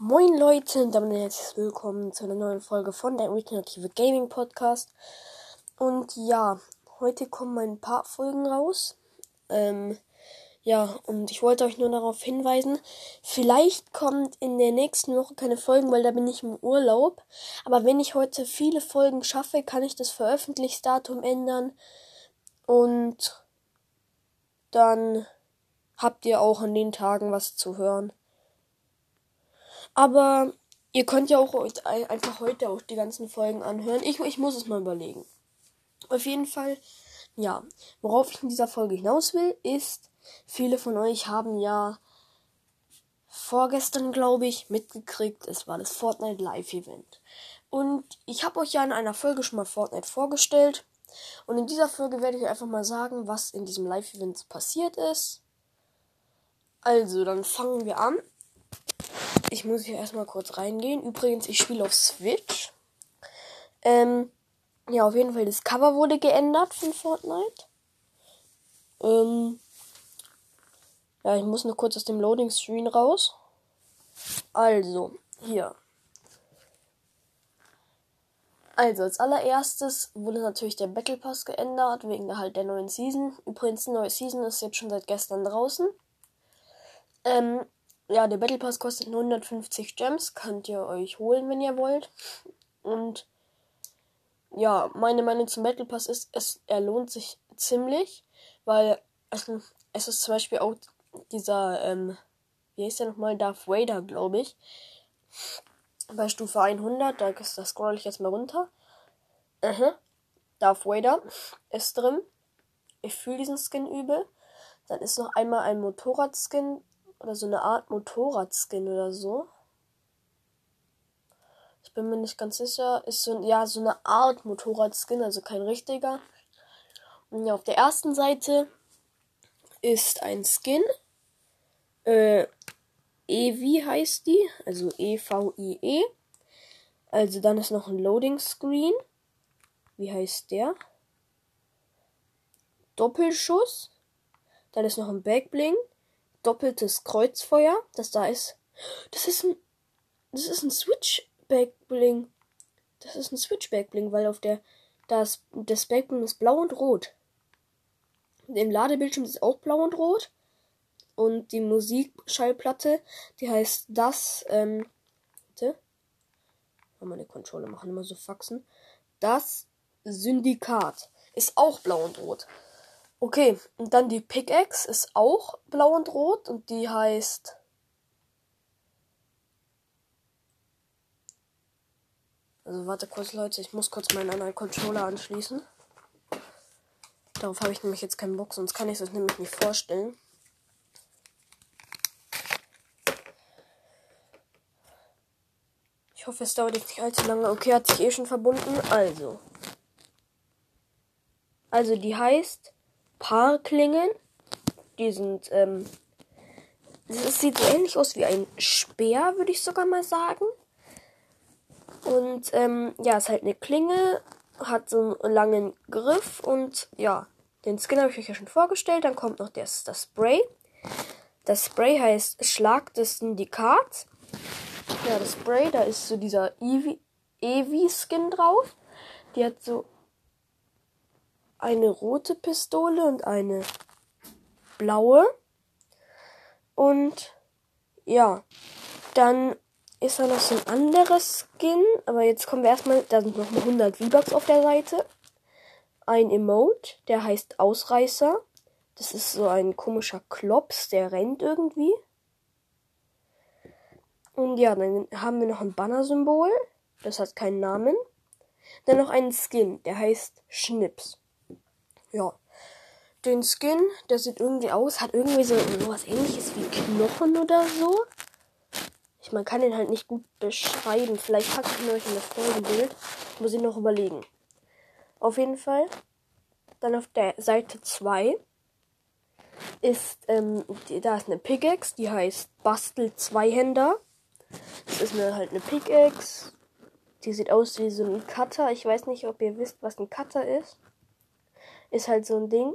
Moin Leute und damit herzlich willkommen zu einer neuen Folge von der Alternative Gaming Podcast. Und ja, heute kommen ein paar Folgen raus. Ähm, ja, und ich wollte euch nur darauf hinweisen, vielleicht kommt in der nächsten Woche keine Folgen, weil da bin ich im Urlaub. Aber wenn ich heute viele Folgen schaffe, kann ich das Veröffentlichungsdatum ändern. Und dann habt ihr auch an den Tagen was zu hören. Aber ihr könnt ja auch einfach heute auch die ganzen Folgen anhören. Ich, ich muss es mal überlegen. Auf jeden Fall, ja, worauf ich in dieser Folge hinaus will, ist, viele von euch haben ja vorgestern, glaube ich, mitgekriegt, es war das Fortnite Live Event. Und ich habe euch ja in einer Folge schon mal Fortnite vorgestellt. Und in dieser Folge werde ich einfach mal sagen, was in diesem Live Event passiert ist. Also, dann fangen wir an. Ich muss hier erstmal kurz reingehen. Übrigens, ich spiele auf Switch. Ähm, ja, auf jeden Fall, das Cover wurde geändert von Fortnite. Ähm, ja, ich muss nur kurz aus dem Loading Screen raus. Also, hier. Also, als allererstes wurde natürlich der Battle Pass geändert, wegen halt der neuen Season. Übrigens, die neue Season ist jetzt schon seit gestern draußen. Ähm, ja, der Battle Pass kostet 150 Gems. Könnt ihr euch holen, wenn ihr wollt. Und ja, meine Meinung zum Battle Pass ist, es, er lohnt sich ziemlich, weil es, es ist zum Beispiel auch dieser, ähm, wie heißt der nochmal, Darth Vader, glaube ich. Bei Stufe 100, da, da scroll ich jetzt mal runter. Uh Darth Vader ist drin. Ich fühle diesen Skin übel. Dann ist noch einmal ein Motorrad-Skin oder so eine Art Motorradskin oder so. Ich bin mir nicht ganz sicher. Ist so, ja, so eine Art Motorradskin, also kein richtiger. Und ja, auf der ersten Seite ist ein Skin. Äh, Evi heißt die. Also E-V-I-E. -E. Also dann ist noch ein Loading Screen. Wie heißt der? Doppelschuss. Dann ist noch ein Backbling doppeltes Kreuzfeuer, das da ist. Das ist ein. Das ist ein Switchback-Bling. Das ist ein Switchback-Bling, weil auf der. Das, das Backbling ist blau und rot. Im Ladebildschirm ist auch blau und rot. Und die Musikschallplatte, die heißt das, ähm. Oh, meine Controller machen immer so Faxen. Das Syndikat ist auch blau und rot. Okay, und dann die Pickaxe ist auch blau und rot und die heißt. Also warte kurz, Leute, ich muss kurz meinen anderen Controller anschließen. Darauf habe ich nämlich jetzt keinen Bock, sonst kann ich es nämlich nicht vorstellen. Ich hoffe, es dauert jetzt nicht allzu lange. Okay, hat sich eh schon verbunden. Also. Also die heißt Paarklingen. Die sind, ähm, es sieht so ähnlich aus wie ein Speer, würde ich sogar mal sagen. Und ähm, ja, ist halt eine Klinge, hat so einen langen Griff und ja, den Skin habe ich euch ja schon vorgestellt. Dann kommt noch das, das Spray. Das Spray heißt Schlag des Syndikats. Ja, das Spray, da ist so dieser Eevee-Skin drauf. Die hat so eine rote Pistole und eine blaue. Und ja, dann ist da noch so ein anderes Skin. Aber jetzt kommen wir erstmal, da sind noch 100 V-Bucks auf der Seite. Ein Emote, der heißt Ausreißer. Das ist so ein komischer Klops, der rennt irgendwie. Und ja, dann haben wir noch ein Banner-Symbol. Das hat keinen Namen. Dann noch einen Skin, der heißt Schnips ja. Den Skin, der sieht irgendwie aus, hat irgendwie so, was ähnliches wie Knochen oder so. Ich, man kann den halt nicht gut beschreiben. Vielleicht packe ich mir euch in das Folgenbild. Muss ich noch überlegen. Auf jeden Fall. Dann auf der Seite 2 ist, ähm, die, da ist eine Pickaxe, die heißt Bastel Zweihänder. Das ist eine, halt eine Pickaxe. Die sieht aus wie so ein Cutter. Ich weiß nicht, ob ihr wisst, was ein Cutter ist ist halt so ein Ding,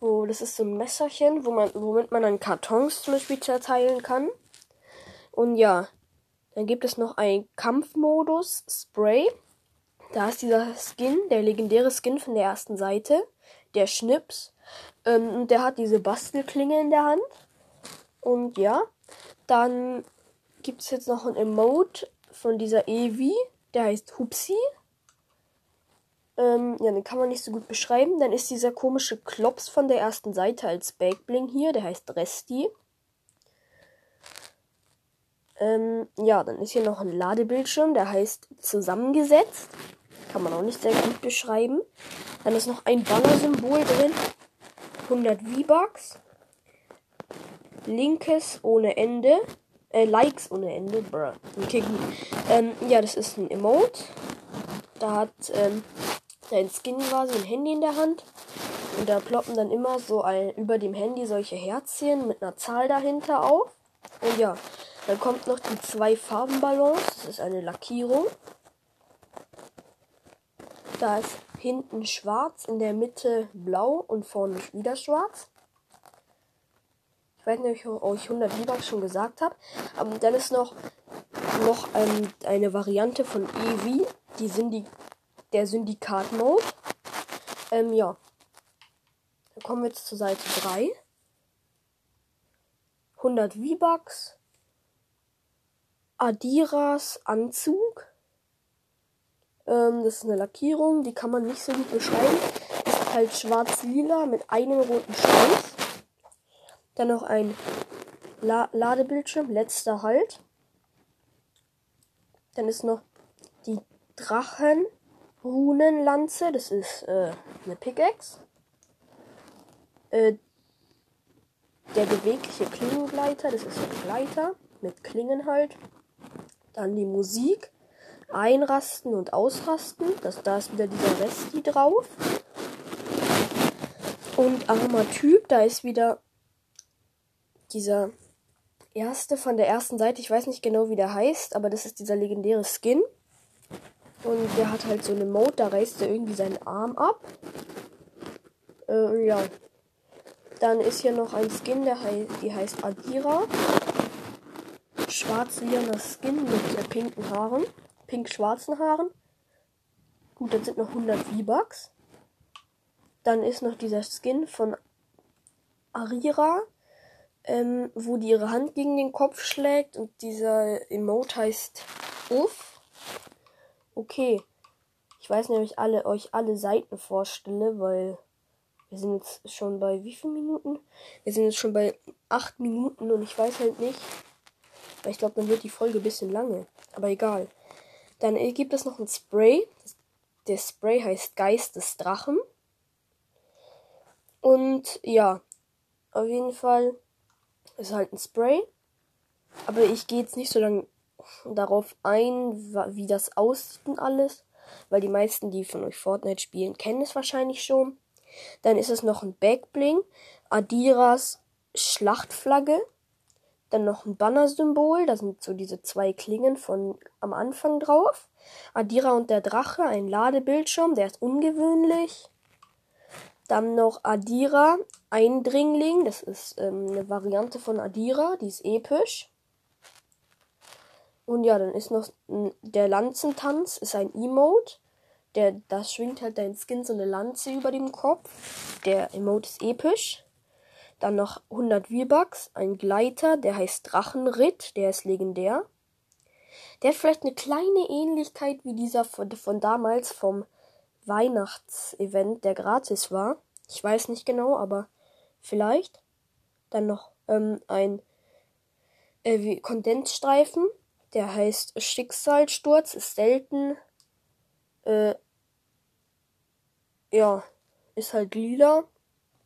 wo das ist so ein Messerchen, wo man, womit man dann Kartons zum Beispiel zerteilen kann. Und ja, Dann gibt es noch ein Kampfmodus Spray. Da ist dieser Skin, der legendäre Skin von der ersten Seite, der Schnips. Ähm, und der hat diese Bastelklinge in der Hand. Und ja, dann gibt es jetzt noch ein Emote von dieser Evi, der heißt Hupsi. Ähm, ja, den kann man nicht so gut beschreiben. Dann ist dieser komische Klops von der ersten Seite als Backbling hier, der heißt Resti. Ähm, ja, dann ist hier noch ein Ladebildschirm, der heißt zusammengesetzt. Kann man auch nicht sehr gut beschreiben. Dann ist noch ein Banner-Symbol drin. 100 V-Bucks. Linkes ohne Ende. Äh, Likes ohne Ende. Bruh. Okay, gut. Ähm, ja, das ist ein Emote. Da hat ähm, dein Skin quasi ein Handy in der Hand. Und da ploppen dann immer so ein, über dem Handy solche Herzchen mit einer Zahl dahinter auf. Und ja, dann kommt noch die zwei Farbenballons. Das ist eine Lackierung. Da ist hinten schwarz, in der Mitte blau und vorne wieder schwarz. Ich weiß nicht, ob ich euch 100 V-Bucks schon gesagt habe. Aber dann ist noch, noch ähm, eine Variante von Evi, die Syndi der Syndikat-Mode. Ähm, ja. Dann kommen wir jetzt zur Seite 3. 100 V-Bucks. Adiras Anzug. Ähm, das ist eine Lackierung, die kann man nicht so gut beschreiben. Ist halt schwarz-lila mit einem roten Streifen. Dann noch ein La Ladebildschirm, letzter Halt. Dann ist noch die Drachen-Runenlanze, das ist äh, eine Pickaxe. Äh, der bewegliche Klingengleiter, das ist ein Gleiter mit Klingen halt. Dann die Musik, Einrasten und Ausrasten, das, da ist wieder dieser Resti drauf. Und armer da ist wieder dieser erste von der ersten Seite, ich weiß nicht genau, wie der heißt, aber das ist dieser legendäre Skin. Und der hat halt so eine Mode, da reißt er irgendwie seinen Arm ab. Äh, ja. Dann ist hier noch ein Skin, der hei die heißt Adira. Schwarz-lilaner Skin mit äh, pinken Haaren. Pink-schwarzen Haaren. Gut, dann sind noch 100 V-Bucks. Dann ist noch dieser Skin von Arira ähm, wo die ihre Hand gegen den Kopf schlägt und dieser Emote heißt Uff. Okay. Ich weiß nicht, ob ich alle, euch alle Seiten vorstelle, weil wir sind jetzt schon bei wie vielen Minuten? Wir sind jetzt schon bei acht Minuten und ich weiß halt nicht. Weil ich glaube, dann wird die Folge ein bisschen lange. Aber egal. Dann gibt es noch ein Spray. Der Spray heißt Geist des Drachen. Und ja, auf jeden Fall ist halt ein Spray. Aber ich gehe jetzt nicht so lange darauf ein, wie das aussieht und alles. Weil die meisten, die von euch Fortnite spielen, kennen es wahrscheinlich schon. Dann ist es noch ein Backbling. Adiras Schlachtflagge. Dann noch ein Banner-Symbol. Da sind so diese zwei Klingen von am Anfang drauf. Adira und der Drache, ein Ladebildschirm, der ist ungewöhnlich. Dann noch Adira, Eindringling. Das ist ähm, eine Variante von Adira, die ist episch. Und ja, dann ist noch der Lanzentanz, ist ein Emote. Der, das schwingt halt dein Skin so eine Lanze über dem Kopf. Der Emote ist episch. Dann noch 100 V-Bucks, ein Gleiter, der heißt Drachenritt, der ist legendär. Der hat vielleicht eine kleine Ähnlichkeit wie dieser von, von damals vom Weihnachtsevent, der gratis war. Ich weiß nicht genau, aber vielleicht. Dann noch ähm, ein äh, Kondensstreifen, der heißt Schicksalssturz, ist selten. Äh, ja, ist halt lila.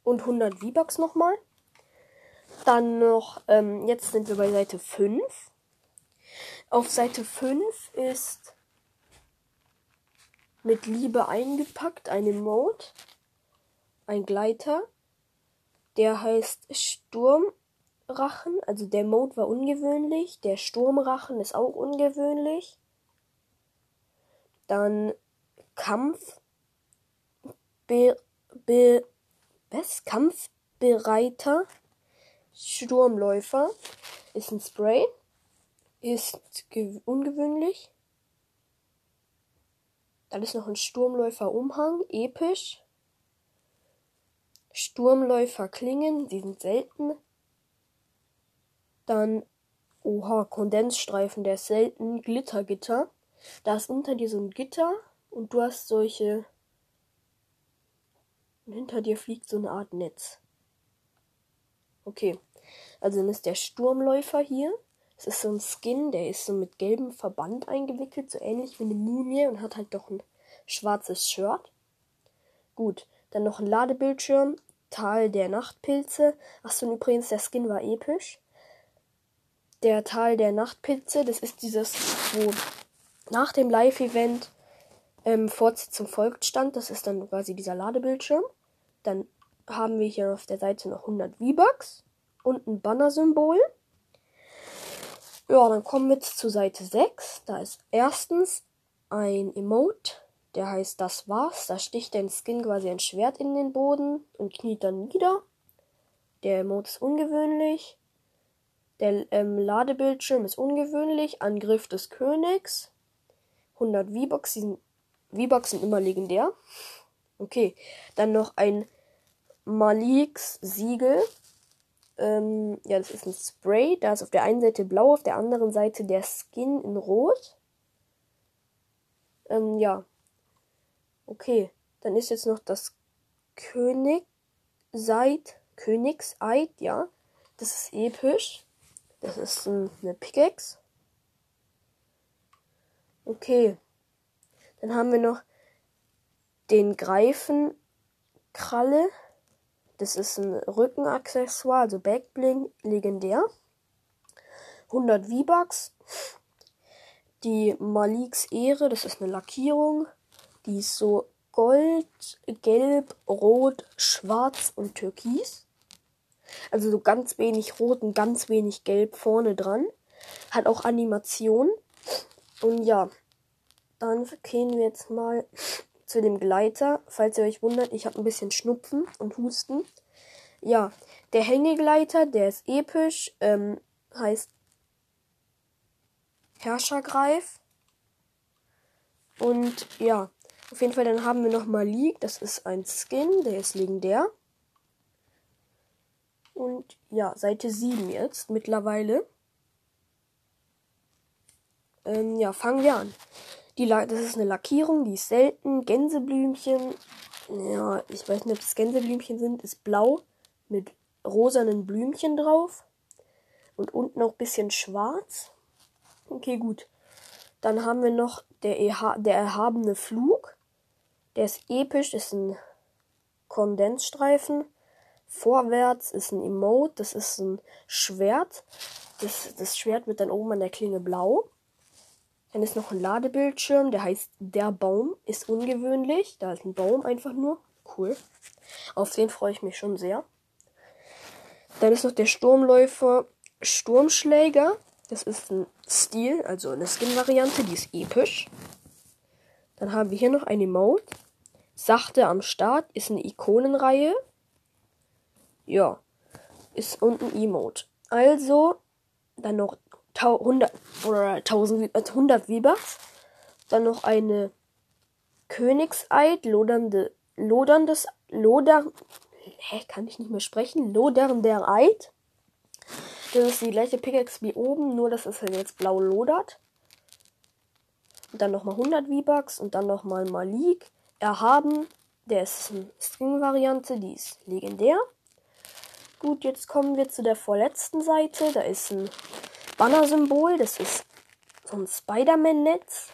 Und 100 V-Bucks nochmal. Dann noch, ähm, jetzt sind wir bei Seite 5. Auf Seite 5 ist mit Liebe eingepackt eine Mode, ein Gleiter, der heißt Sturmrachen. Also der Mode war ungewöhnlich, der Sturmrachen ist auch ungewöhnlich. Dann Kampf, Be, Be, was? Kampfbereiter Sturmläufer ist ein Spray. ist ungewöhnlich. Dann ist noch ein Sturmläufer-Umhang, episch. Sturmläufer-Klingen, die sind selten. Dann, oha, Kondensstreifen, der ist selten. Glittergitter. Da ist unter dir so ein Gitter und du hast solche. Und hinter dir fliegt so eine Art Netz. Okay. Also dann ist der Sturmläufer hier. Es ist so ein Skin, der ist so mit gelbem Verband eingewickelt, so ähnlich wie eine Mumie und hat halt doch ein schwarzes Shirt. Gut, dann noch ein Ladebildschirm, Tal der Nachtpilze. Achso, und übrigens, der Skin war episch. Der Tal der Nachtpilze, das ist dieses, wo nach dem Live-Event ähm, Fortsetzung folgt stand. Das ist dann quasi dieser Ladebildschirm. Dann haben wir hier auf der Seite noch 100 V-Bucks und ein Banner-Symbol. Ja, dann kommen wir jetzt zu Seite 6. Da ist erstens ein Emote, der heißt Das war's. Da sticht dein Skin quasi ein Schwert in den Boden und kniet dann nieder. Der Emote ist ungewöhnlich. Der ähm, Ladebildschirm ist ungewöhnlich. Angriff des Königs. 100 V-Bucks. V-Bucks sind immer legendär. Okay, dann noch ein Maliks Siegel ähm, ja, das ist ein Spray. Da ist auf der einen Seite blau, auf der anderen Seite der Skin in rot. Ähm, ja. Okay. Dann ist jetzt noch das König Seid, Königseid, ja. Das ist episch. Das ist ein, eine Pickaxe. Okay. Dann haben wir noch den Greifen Kralle. Das ist ein Rückenaccessoire, also Backbling, legendär. 100 V-Bucks. Die Maliks Ehre, das ist eine Lackierung. Die ist so gold, gelb, rot, schwarz und türkis. Also so ganz wenig rot und ganz wenig gelb vorne dran. Hat auch Animation. Und ja, dann gehen wir jetzt mal zu dem Gleiter. Falls ihr euch wundert, ich habe ein bisschen Schnupfen und Husten. Ja, der Hängegleiter, der ist episch, ähm, heißt Herrschergreif. Und ja, auf jeden Fall, dann haben wir noch Malik, das ist ein Skin, der ist legendär. Und ja, Seite 7 jetzt mittlerweile. Ähm, ja, fangen wir an. Die das ist eine Lackierung, die ist selten. Gänseblümchen. Ja, ich weiß nicht, ob das Gänseblümchen sind. Ist blau mit rosanen Blümchen drauf. Und unten auch ein bisschen schwarz. Okay, gut. Dann haben wir noch der, Eha der erhabene Flug. Der ist episch, ist ein Kondensstreifen. Vorwärts ist ein Emote, das ist ein Schwert. Das, das Schwert wird dann oben an der Klinge blau. Dann ist noch ein Ladebildschirm, der heißt Der Baum. Ist ungewöhnlich. Da ist ein Baum einfach nur. Cool. Auf den freue ich mich schon sehr. Dann ist noch der Sturmläufer Sturmschläger. Das ist ein Stil, also eine Skin-Variante, die ist episch. Dann haben wir hier noch ein Emote. Sachte am Start ist eine Ikonenreihe. Ja, ist unten Emote. Also, dann noch 100 oder 1000, 100 V-Bucks. Dann noch eine Königseid, lodernde, loderndes, loder, hä, kann ich nicht mehr sprechen, lodernder Eid. Das ist die gleiche Pickaxe wie oben, nur dass es halt jetzt blau lodert. Und dann nochmal 100 V-Bucks und dann nochmal Malik. Erhaben, der ist eine String-Variante, die ist legendär. Gut, jetzt kommen wir zu der vorletzten Seite. Da ist ein Banner-Symbol. Das ist so ein Spider-Man-Netz.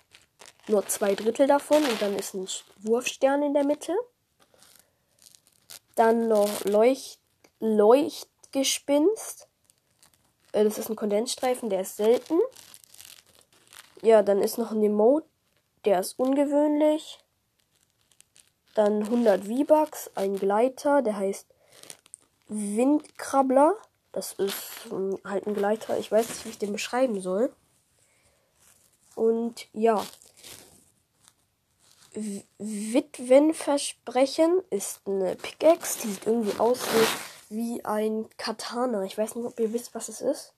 Nur zwei Drittel davon und dann ist ein Wurfstern in der Mitte. Dann noch Leucht Leuchtgespinst. Äh, das ist ein Kondensstreifen, der ist selten. Ja, dann ist noch ein Emote, der ist ungewöhnlich. Dann 100 V-Bucks, ein Gleiter, der heißt Windkrabbler. Das ist ähm, halt ein Gleiter. Ich weiß nicht, wie ich den beschreiben soll. Und ja. Witwenversprechen ist eine Pickaxe. Die sieht irgendwie aus wie ein Katana. Ich weiß nicht, ob ihr wisst, was es ist.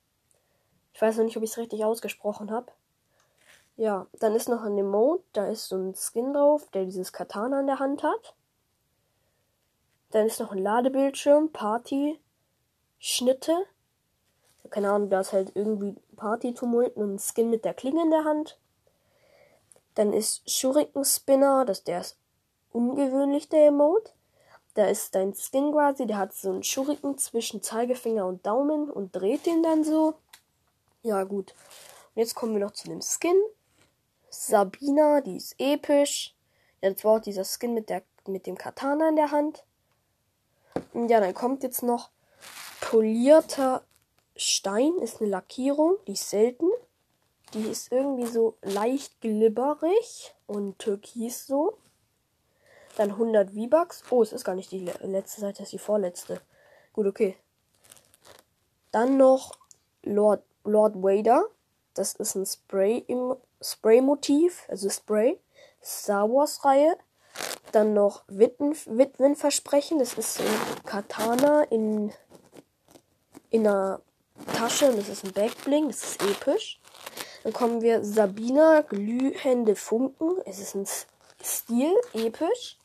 Ich weiß noch nicht, ob ich es richtig ausgesprochen habe. Ja, dann ist noch ein Emote, da ist so ein Skin drauf, der dieses Katana in der Hand hat. Dann ist noch ein Ladebildschirm, Party, Schnitte. Keine Ahnung, da ist halt irgendwie Party-Tumult und ein Skin mit der Klinge in der Hand. Dann ist Shuriken Spinner, das der ist ungewöhnlich, der Emote. Da ist dein Skin quasi, der hat so einen Schuriken zwischen Zeigefinger und Daumen und dreht den dann so. Ja, gut. Und jetzt kommen wir noch zu dem Skin. Sabina, die ist episch. Ja, das war auch dieser Skin mit, der, mit dem Katana in der Hand. Und ja, dann kommt jetzt noch polierter Stein, ist eine Lackierung, die ist selten. Die ist irgendwie so leicht glibberig und türkis so. Dann 100 V-Bucks. Oh, es ist gar nicht die letzte Seite, es ist die vorletzte. Gut, okay. Dann noch Lord, Lord Vader. Das ist ein Spray im Spray-Motiv, also Spray. Star Wars-Reihe. Dann noch Witwen, Witwenversprechen. Das ist ein Katana in, in einer Tasche. Und das ist ein Backbling. Das ist episch. Dann kommen wir Sabina, glühende Funken. Es ist ein Stil, episch.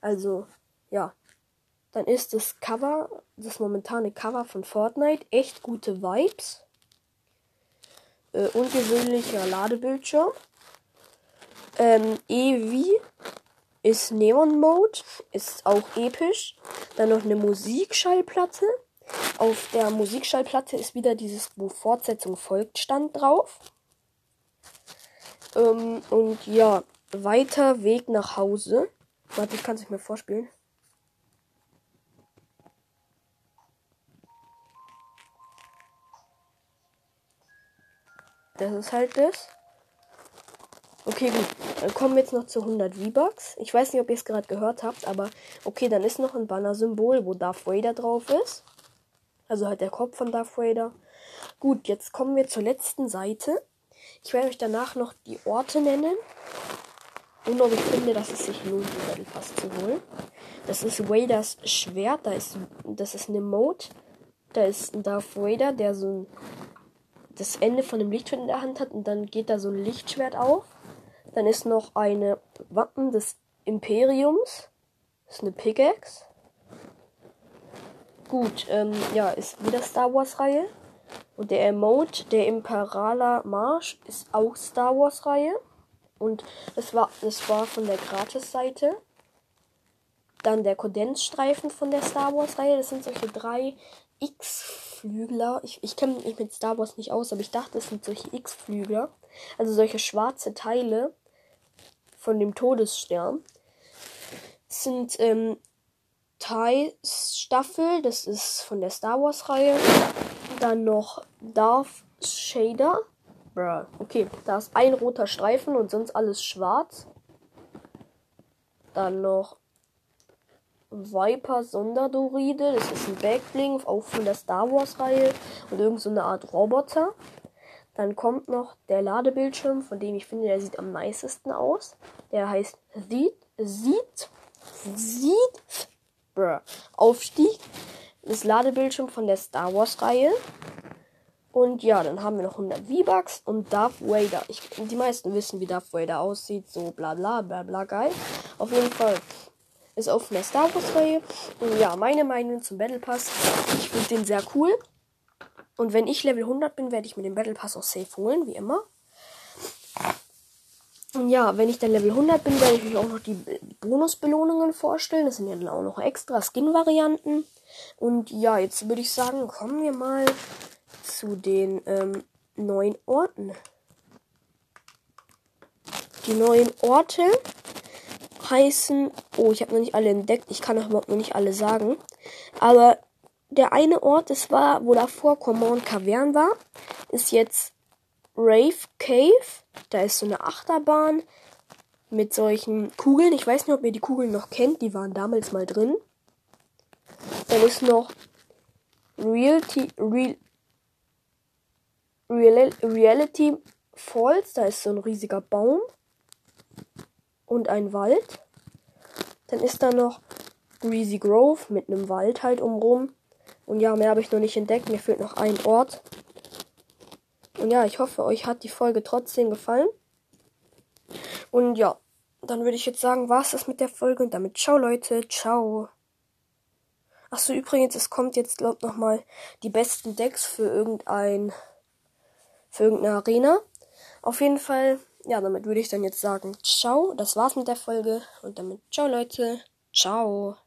Also, ja. Dann ist das Cover, das momentane Cover von Fortnite, echt gute Vibes. Äh, ungewöhnlicher Ladebildschirm. Ähm, Evi ist Neon Mode, ist auch episch. Dann noch eine Musikschallplatte. Auf der Musikschallplatte ist wieder dieses, wo Fortsetzung folgt, stand drauf. Ähm, und ja, weiter Weg nach Hause. Warte, ich kann es nicht mehr vorspielen. Das ist halt das. Okay, gut. Dann kommen wir jetzt noch zu 100 V-Bucks. Ich weiß nicht, ob ihr es gerade gehört habt, aber okay, dann ist noch ein Banner-Symbol, wo Darth Vader drauf ist. Also halt der Kopf von Darth Vader. Gut, jetzt kommen wir zur letzten Seite. Ich werde euch danach noch die Orte nennen. Und ob ich finde, dass es sich lohnt, den Battle Pass zu holen. Das ist Vaders Schwert. Da ist, das ist eine Mode. Da ist ein Darth Vader, der so ein, das Ende von dem Lichtschwert in der Hand hat. Und dann geht da so ein Lichtschwert auf. Dann ist noch eine Wappen des Imperiums. Das ist eine Pickaxe. Gut, ähm, ja, ist wieder Star Wars Reihe. Und der Emote, der Imperaler Marsch, ist auch Star Wars Reihe. Und das war, das war von der Gratis-Seite. Dann der Kondensstreifen von der Star Wars-Reihe. Das sind solche drei X-Flügler. Ich, ich kenne mich mit Star Wars nicht aus, aber ich dachte, das sind solche X-Flügler. Also solche schwarze Teile von dem Todesstern. Das sind ähm, Thai-Staffel. Das ist von der Star Wars-Reihe. Dann noch Darth Shader. Okay, da ist ein roter Streifen und sonst alles schwarz. Dann noch Viper Sonderdoride. Das ist ein Backbling, auch von der Star Wars Reihe. Und irgend so eine Art Roboter. Dann kommt noch der Ladebildschirm, von dem ich finde, der sieht am nicesten aus. Der heißt Sieht, sieht, sieht, bruh, Aufstieg. Das Ladebildschirm von der Star Wars Reihe. Und ja, dann haben wir noch 100 V-Bucks und Darth Vader. Ich, die meisten wissen, wie Darth Vader aussieht. So bla bla bla bla geil. Auf jeden Fall ist auf der Star Wars Reihe. Und ja, meine Meinung zum Battle Pass. Ich finde den sehr cool. Und wenn ich Level 100 bin, werde ich mir den Battle Pass auch safe holen, wie immer. Und ja, wenn ich dann Level 100 bin, werde ich euch auch noch die Bonusbelohnungen vorstellen. Das sind ja dann auch noch extra Skin-Varianten. Und ja, jetzt würde ich sagen, kommen wir mal zu den ähm, neuen Orten. Die neuen Orte heißen, oh, ich habe noch nicht alle entdeckt, ich kann auch überhaupt noch nicht alle sagen, aber der eine Ort, das war, wo davor Command Cavern war, ist jetzt Rave Cave. Da ist so eine Achterbahn mit solchen Kugeln. Ich weiß nicht, ob ihr die Kugeln noch kennt, die waren damals mal drin. Dann ist noch Realty, Real, Real Reality Falls, da ist so ein riesiger Baum und ein Wald. Dann ist da noch Greasy Grove mit einem Wald halt umrum. Und ja, mehr habe ich noch nicht entdeckt. Mir fehlt noch ein Ort. Und ja, ich hoffe, euch hat die Folge trotzdem gefallen. Und ja, dann würde ich jetzt sagen, war es das mit der Folge und damit ciao Leute, ciao. Achso, übrigens, es kommt jetzt, glaub noch mal die besten Decks für irgendein, für irgendeine Arena. Auf jeden Fall, ja, damit würde ich dann jetzt sagen, ciao. Das war's mit der Folge und damit ciao Leute, ciao.